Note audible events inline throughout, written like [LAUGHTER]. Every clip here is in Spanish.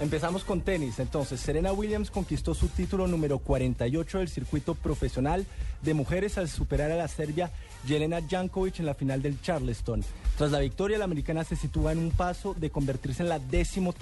Empezamos con tenis. Entonces, Serena Williams conquistó su título número 48 del circuito profesional de mujeres al superar a la serbia Jelena Jankovic en la final del Charleston. Tras la victoria, la americana se sitúa en un paso de convertirse en la décimo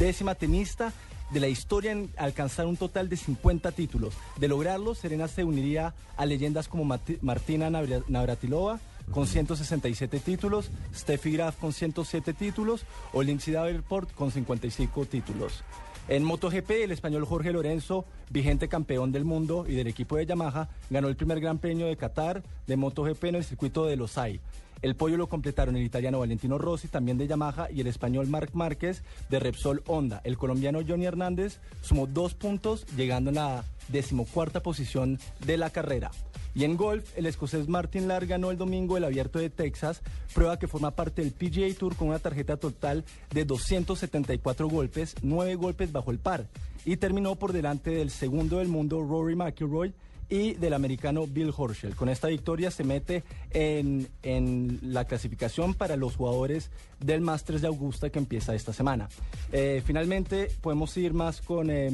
décima tenista de la historia en alcanzar un total de 50 títulos. De lograrlo, Serena se uniría a leyendas como Martina Navratilova, con 167 títulos, Steffi Graf con 107 títulos o Lindsay Davenport con 55 títulos. En MotoGP, el español Jorge Lorenzo, vigente campeón del mundo y del equipo de Yamaha, ganó el primer Gran Premio de Qatar de MotoGP en el circuito de Los Losail. El podio lo completaron el italiano Valentino Rossi, también de Yamaha, y el español Marc Márquez de Repsol Honda. El colombiano Johnny Hernández sumó dos puntos, llegando a la decimocuarta posición de la carrera. Y en golf, el escocés Martin Lar ganó el domingo el Abierto de Texas, prueba que forma parte del PGA Tour con una tarjeta total de 274 golpes, 9 golpes bajo el par, y terminó por delante del segundo del mundo Rory McIlroy y del americano Bill Horschel. Con esta victoria se mete en, la clasificación para los jugadores del Masters de Augusta que empieza esta semana. Eh, finalmente, podemos ir más con eh,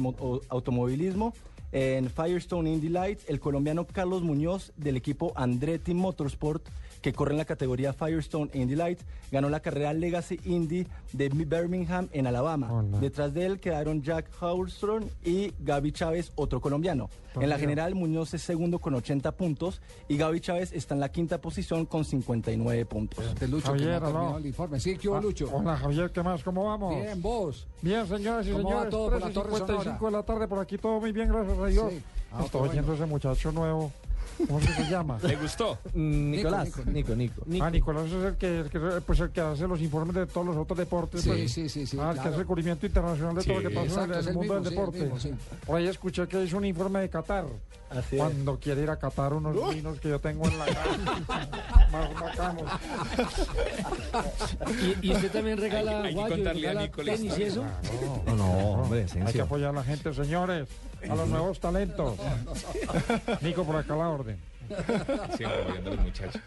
automovilismo. En Firestone Indy Lights, el colombiano Carlos Muñoz del equipo Andretti Motorsport que corre en la categoría Firestone Indy Lights, ganó la carrera Legacy Indy de Birmingham en Alabama. Detrás de él quedaron Jack Howstrom y Gaby Chávez, otro colombiano. En la general, Muñoz es segundo con 80 puntos y Gaby Chávez está en la quinta posición con 59 puntos. Lucho, Javier, no. el informe. Sí, ¿qué hubo, ah, Lucho? Hola, Javier, ¿qué más? ¿Cómo vamos? Bien, vos. Bien, señores y señores. todo por la Torre 55 de la tarde, por aquí todo muy bien, gracias Sí. Ah, Estoy oyendo ese muchacho nuevo. ¿Cómo se llama? ¿Le gustó? Mm, Nicolás. Nico, Nico, Ah, Nicolás es el que, el que, pues el que hace los informes de todos los otros deportes. Sí, pues. sí, sí, sí. Ah, el que hace el cubrimiento internacional de todo lo que pasa en el, mundo del deporte. Por ahí escuché que hizo un informe de Qatar. Así Cuando quiere ir a Qatar unos vinos que yo tengo en la casa. [LAUGHS] más bacanos. ¿Y, ¿Y, usted también regala hay, hay guayo, regala a tenis y eso? No, no, hombre, Hay que apoyar a la gente, señores, a los nuevos talentos. [LAUGHS] Nico, por acá la orden. Siempre apoyando a los muchachos.